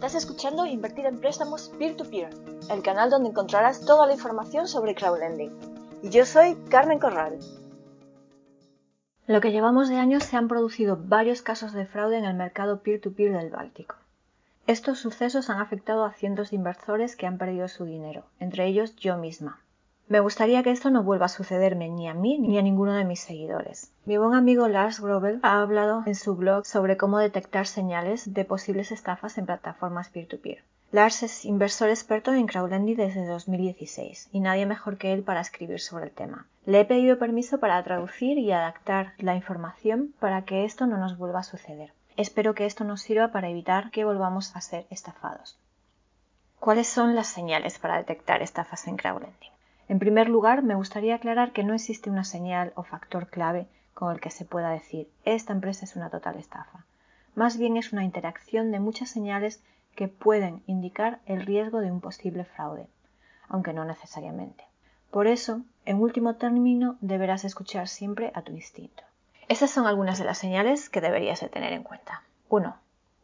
Estás escuchando Invertir en Préstamos Peer-to-Peer, el canal donde encontrarás toda la información sobre crowdlending. Y yo soy Carmen Corral. Lo que llevamos de años se han producido varios casos de fraude en el mercado peer-to-peer del Báltico. Estos sucesos han afectado a cientos de inversores que han perdido su dinero, entre ellos yo misma. Me gustaría que esto no vuelva a sucederme ni a mí ni a ninguno de mis seguidores. Mi buen amigo Lars Grobel ha hablado en su blog sobre cómo detectar señales de posibles estafas en plataformas peer-to-peer. Lars es inversor experto en crowdlending desde 2016 y nadie mejor que él para escribir sobre el tema. Le he pedido permiso para traducir y adaptar la información para que esto no nos vuelva a suceder. Espero que esto nos sirva para evitar que volvamos a ser estafados. ¿Cuáles son las señales para detectar estafas en crowdlending? En primer lugar, me gustaría aclarar que no existe una señal o factor clave con el que se pueda decir esta empresa es una total estafa. Más bien es una interacción de muchas señales que pueden indicar el riesgo de un posible fraude, aunque no necesariamente. Por eso, en último término, deberás escuchar siempre a tu instinto. Estas son algunas de las señales que deberías de tener en cuenta. 1.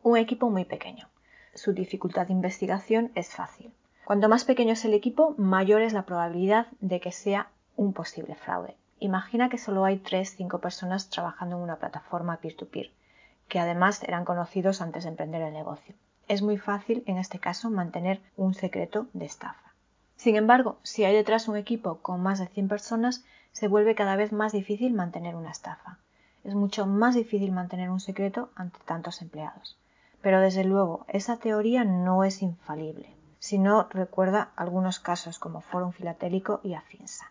Un equipo muy pequeño. Su dificultad de investigación es fácil. Cuanto más pequeño es el equipo, mayor es la probabilidad de que sea un posible fraude. Imagina que solo hay 3-5 personas trabajando en una plataforma peer-to-peer, que además eran conocidos antes de emprender el negocio. Es muy fácil, en este caso, mantener un secreto de estafa. Sin embargo, si hay detrás un equipo con más de 100 personas, se vuelve cada vez más difícil mantener una estafa. Es mucho más difícil mantener un secreto ante tantos empleados. Pero desde luego, esa teoría no es infalible si no recuerda algunos casos como Forum Filatélico y Afinsa.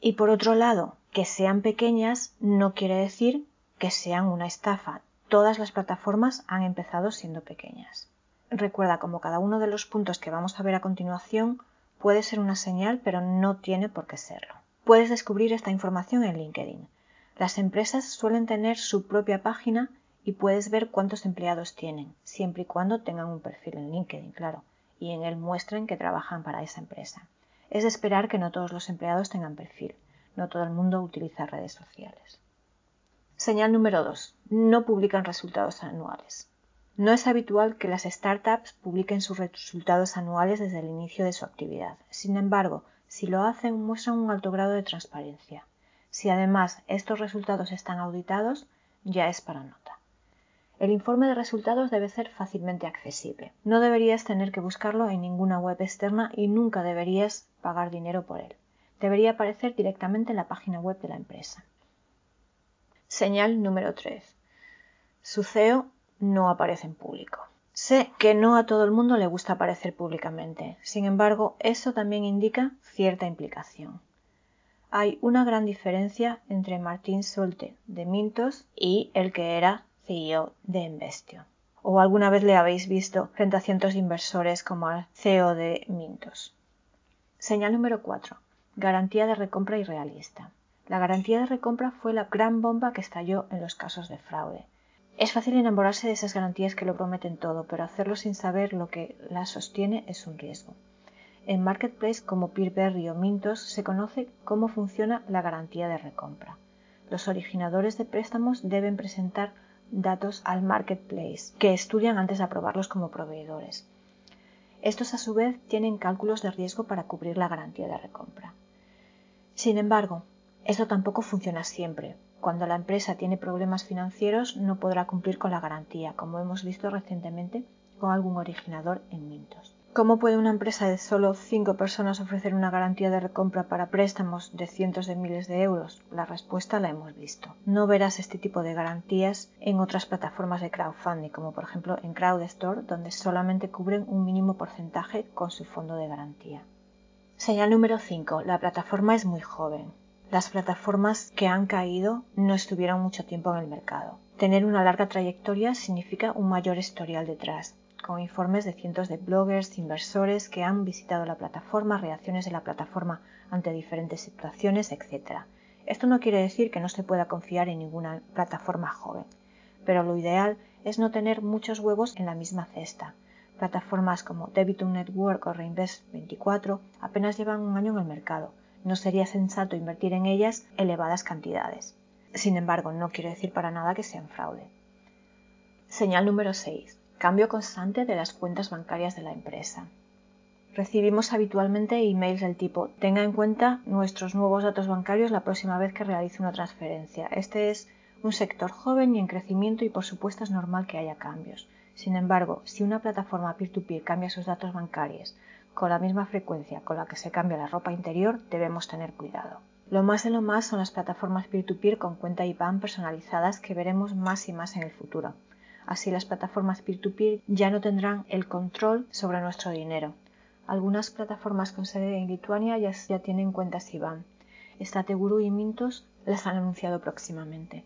Y por otro lado, que sean pequeñas no quiere decir que sean una estafa. Todas las plataformas han empezado siendo pequeñas. Recuerda como cada uno de los puntos que vamos a ver a continuación puede ser una señal, pero no tiene por qué serlo. Puedes descubrir esta información en LinkedIn. Las empresas suelen tener su propia página y puedes ver cuántos empleados tienen, siempre y cuando tengan un perfil en LinkedIn, claro y en él muestren que trabajan para esa empresa. Es de esperar que no todos los empleados tengan perfil, no todo el mundo utiliza redes sociales. Señal número 2. No publican resultados anuales. No es habitual que las startups publiquen sus resultados anuales desde el inicio de su actividad. Sin embargo, si lo hacen, muestran un alto grado de transparencia. Si además estos resultados están auditados, ya es para nota. El informe de resultados debe ser fácilmente accesible. No deberías tener que buscarlo en ninguna web externa y nunca deberías pagar dinero por él. Debería aparecer directamente en la página web de la empresa. Señal número 3. Su CEO no aparece en público. Sé que no a todo el mundo le gusta aparecer públicamente. Sin embargo, eso también indica cierta implicación. Hay una gran diferencia entre Martín Solte de Mintos y el que era CEO de Investio. O alguna vez le habéis visto frente a cientos de inversores como al CEO de Mintos. Señal número 4. Garantía de recompra irrealista. La garantía de recompra fue la gran bomba que estalló en los casos de fraude. Es fácil enamorarse de esas garantías que lo prometen todo, pero hacerlo sin saber lo que las sostiene es un riesgo. En Marketplace como Peerberry o Mintos se conoce cómo funciona la garantía de recompra. Los originadores de préstamos deben presentar datos al marketplace que estudian antes de aprobarlos como proveedores. Estos a su vez tienen cálculos de riesgo para cubrir la garantía de recompra. Sin embargo, esto tampoco funciona siempre. Cuando la empresa tiene problemas financieros no podrá cumplir con la garantía, como hemos visto recientemente con algún originador en Mintos. ¿Cómo puede una empresa de solo cinco personas ofrecer una garantía de recompra para préstamos de cientos de miles de euros? La respuesta la hemos visto. No verás este tipo de garantías en otras plataformas de crowdfunding, como por ejemplo en CrowdStore, donde solamente cubren un mínimo porcentaje con su fondo de garantía. Señal número 5. La plataforma es muy joven. Las plataformas que han caído no estuvieron mucho tiempo en el mercado. Tener una larga trayectoria significa un mayor historial detrás con informes de cientos de bloggers, inversores que han visitado la plataforma, reacciones de la plataforma ante diferentes situaciones, etc. Esto no quiere decir que no se pueda confiar en ninguna plataforma joven, pero lo ideal es no tener muchos huevos en la misma cesta. Plataformas como Debitum Network o Reinvest24 apenas llevan un año en el mercado. No sería sensato invertir en ellas elevadas cantidades. Sin embargo, no quiere decir para nada que sean fraude. Señal número 6 cambio constante de las cuentas bancarias de la empresa. Recibimos habitualmente emails del tipo tenga en cuenta nuestros nuevos datos bancarios la próxima vez que realice una transferencia. Este es un sector joven y en crecimiento y por supuesto es normal que haya cambios. Sin embargo, si una plataforma peer-to-peer cambia sus datos bancarios con la misma frecuencia con la que se cambia la ropa interior, debemos tener cuidado. Lo más de lo más son las plataformas peer-to-peer con cuenta IBAN personalizadas que veremos más y más en el futuro. Así las plataformas peer-to-peer ya no tendrán el control sobre nuestro dinero. Algunas plataformas con sede en Lituania ya, tienen cuentas IBAN. Stateguru y Mintos las han anunciado próximamente.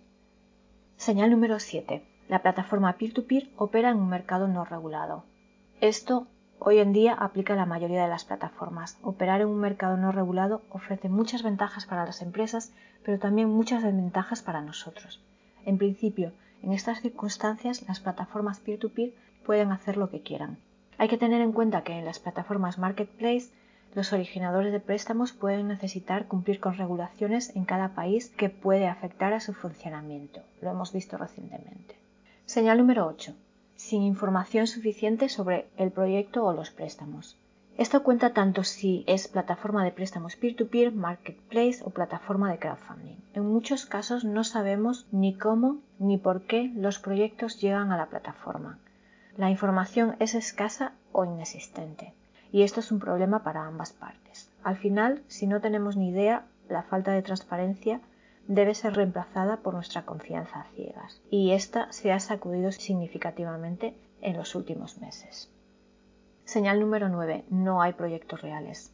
Señal número 7. La plataforma peer-to-peer opera en un mercado no regulado. Esto hoy en día aplica a la mayoría de las plataformas. Operar en un mercado no regulado ofrece muchas ventajas para las empresas, pero también muchas desventajas para nosotros. En principio, en estas circunstancias, las plataformas peer-to-peer pueden hacer lo que quieran. Hay que tener en cuenta que en las plataformas marketplace los originadores de préstamos pueden necesitar cumplir con regulaciones en cada país que puede afectar a su funcionamiento. Lo hemos visto recientemente. Señal número 8. Sin información suficiente sobre el proyecto o los préstamos. Esto cuenta tanto si es plataforma de préstamos peer-to-peer, marketplace o plataforma de crowdfunding. En muchos casos no sabemos ni cómo ni por qué los proyectos llegan a la plataforma. La información es escasa o inexistente y esto es un problema para ambas partes. Al final, si no tenemos ni idea, la falta de transparencia debe ser reemplazada por nuestra confianza a ciegas, y esta se ha sacudido significativamente en los últimos meses. Señal número 9. No hay proyectos reales.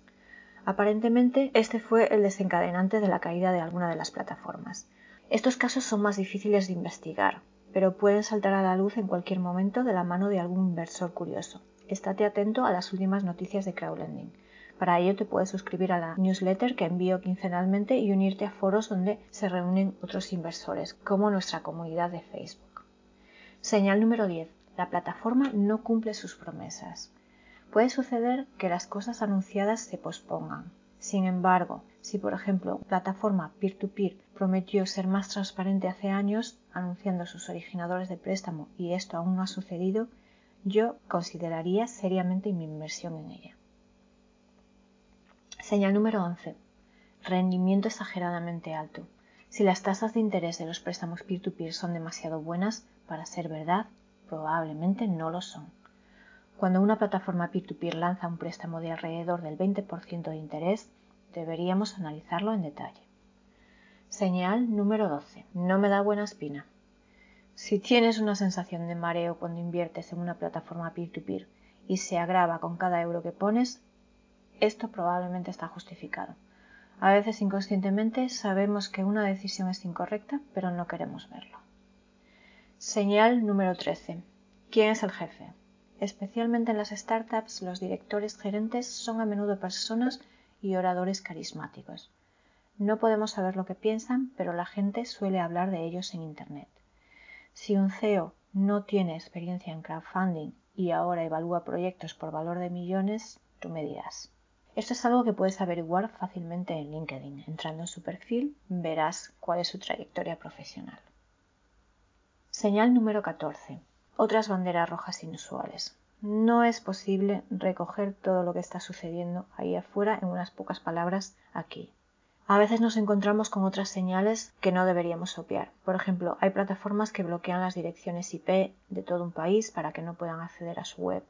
Aparentemente, este fue el desencadenante de la caída de alguna de las plataformas. Estos casos son más difíciles de investigar, pero pueden saltar a la luz en cualquier momento de la mano de algún inversor curioso estate atento a las últimas noticias de crowdlending. Para ello te puedes suscribir a la newsletter que envío quincenalmente y unirte a foros donde se reúnen otros inversores, como nuestra comunidad de Facebook. Señal número 10. La plataforma no cumple sus promesas. Puede suceder que las cosas anunciadas se pospongan. Sin embargo, si por ejemplo plataforma peer-to-peer -peer prometió ser más transparente hace años, anunciando sus originadores de préstamo y esto aún no ha sucedido, yo consideraría seriamente mi inversión en ella. Señal número 11. Rendimiento exageradamente alto. Si las tasas de interés de los préstamos peer-to-peer son demasiado buenas para ser verdad, probablemente no lo son. Cuando una plataforma peer-to-peer lanza un préstamo de alrededor del 20% de interés, deberíamos analizarlo en detalle. Señal número 12. No me da buena espina. Si tienes una sensación de mareo cuando inviertes en una plataforma peer-to-peer y se agrava con cada euro que pones, esto probablemente está justificado. A veces inconscientemente sabemos que una decisión es incorrecta, pero no queremos verlo. Señal número 13. ¿Quién es el jefe? Especialmente en las startups, los directores gerentes son a menudo personas y oradores carismáticos. No podemos saber lo que piensan, pero la gente suele hablar de ellos en Internet. Si un CEO no tiene experiencia en crowdfunding y ahora evalúa proyectos por valor de millones, tú me dirás. Esto es algo que puedes averiguar fácilmente en LinkedIn. Entrando en su perfil verás cuál es su trayectoria profesional. Señal número 14. Otras banderas rojas inusuales. No es posible recoger todo lo que está sucediendo ahí afuera en unas pocas palabras aquí. A veces nos encontramos con otras señales que no deberíamos obviar. Por ejemplo, hay plataformas que bloquean las direcciones IP de todo un país para que no puedan acceder a su web.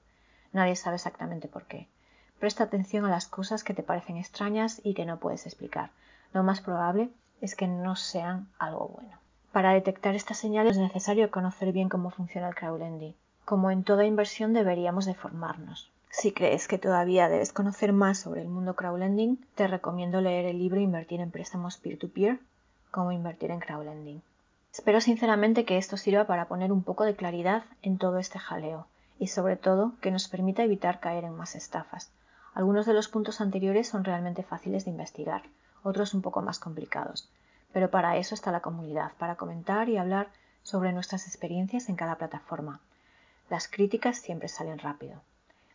Nadie sabe exactamente por qué. Presta atención a las cosas que te parecen extrañas y que no puedes explicar. Lo más probable es que no sean algo bueno. Para detectar estas señales es necesario conocer bien cómo funciona el crowdlending. Como en toda inversión deberíamos de formarnos. Si crees que todavía debes conocer más sobre el mundo crowdlending, te recomiendo leer el libro Invertir en préstamos peer-to-peer, cómo invertir en crowdlending. Espero sinceramente que esto sirva para poner un poco de claridad en todo este jaleo y sobre todo que nos permita evitar caer en más estafas. Algunos de los puntos anteriores son realmente fáciles de investigar, otros un poco más complicados, pero para eso está la comunidad, para comentar y hablar sobre nuestras experiencias en cada plataforma. Las críticas siempre salen rápido.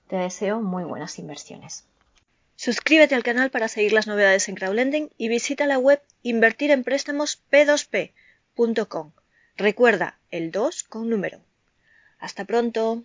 Te deseo muy buenas inversiones. Suscríbete al canal para seguir las novedades en crowdlending y visita la web invertirempréstamos p2p.com. Recuerda el 2 con número. Hasta pronto.